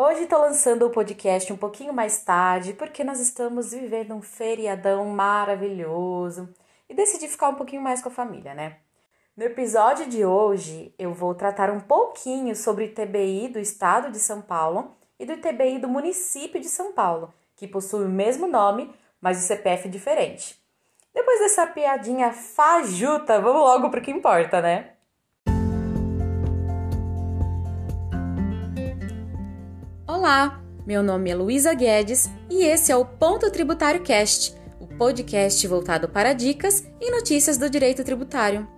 Hoje estou lançando o podcast um pouquinho mais tarde porque nós estamos vivendo um feriadão maravilhoso e decidi ficar um pouquinho mais com a família, né? No episódio de hoje eu vou tratar um pouquinho sobre o ITBI do estado de São Paulo e do ITBI do município de São Paulo, que possui o mesmo nome, mas o CPF diferente. Depois dessa piadinha fajuta, vamos logo para o que importa, né? Olá, meu nome é Luísa Guedes e esse é o Ponto Tributário Cast, o podcast voltado para dicas e notícias do direito tributário.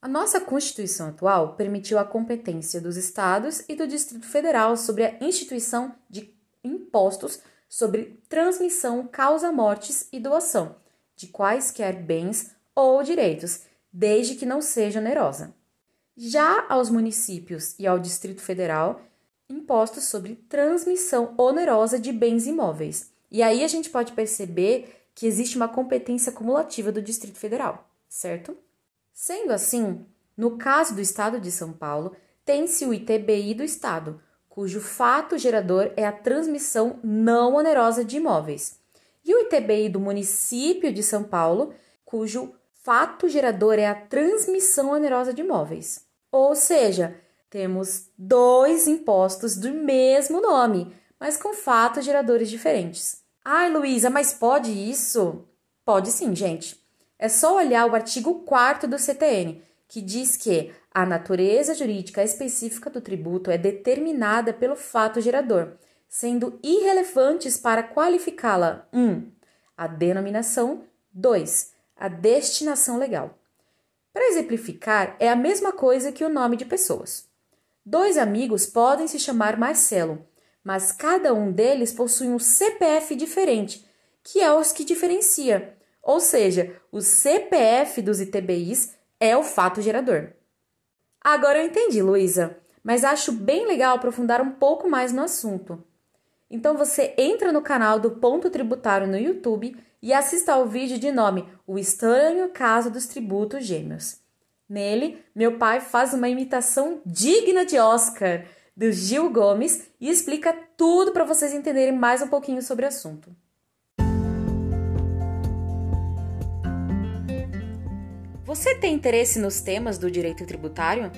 A nossa Constituição atual permitiu a competência dos estados e do Distrito Federal sobre a instituição de impostos sobre transmissão, causa-mortes e doação de quaisquer bens ou direitos desde que não seja onerosa. Já aos municípios e ao Distrito Federal, impostos sobre transmissão onerosa de bens imóveis. E aí a gente pode perceber que existe uma competência cumulativa do Distrito Federal, certo? Sendo assim, no caso do Estado de São Paulo, tem-se o ITBI do Estado, cujo fato gerador é a transmissão não onerosa de imóveis, e o ITBI do município de São Paulo, cujo fato gerador é a transmissão onerosa de imóveis. Ou seja, temos dois impostos do mesmo nome, mas com fatos geradores diferentes. Ai, Luísa, mas pode isso? Pode sim, gente. É só olhar o artigo 4 do CTN, que diz que a natureza jurídica específica do tributo é determinada pelo fato gerador, sendo irrelevantes para qualificá-la 1. Um, a denominação 2 a destinação legal. Para exemplificar, é a mesma coisa que o nome de pessoas. Dois amigos podem se chamar Marcelo, mas cada um deles possui um CPF diferente, que é os que diferencia. Ou seja, o CPF dos ITBIs é o fato gerador. Agora eu entendi, Luísa, mas acho bem legal aprofundar um pouco mais no assunto. Então você entra no canal do Ponto Tributário no YouTube e assista ao vídeo de nome O Estranho Caso dos Tributos Gêmeos. Nele, meu pai faz uma imitação digna de Oscar do Gil Gomes e explica tudo para vocês entenderem mais um pouquinho sobre o assunto. Você tem interesse nos temas do direito tributário?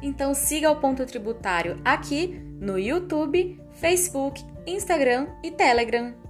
Então siga o Ponto Tributário aqui no YouTube, Facebook, Instagram e Telegram.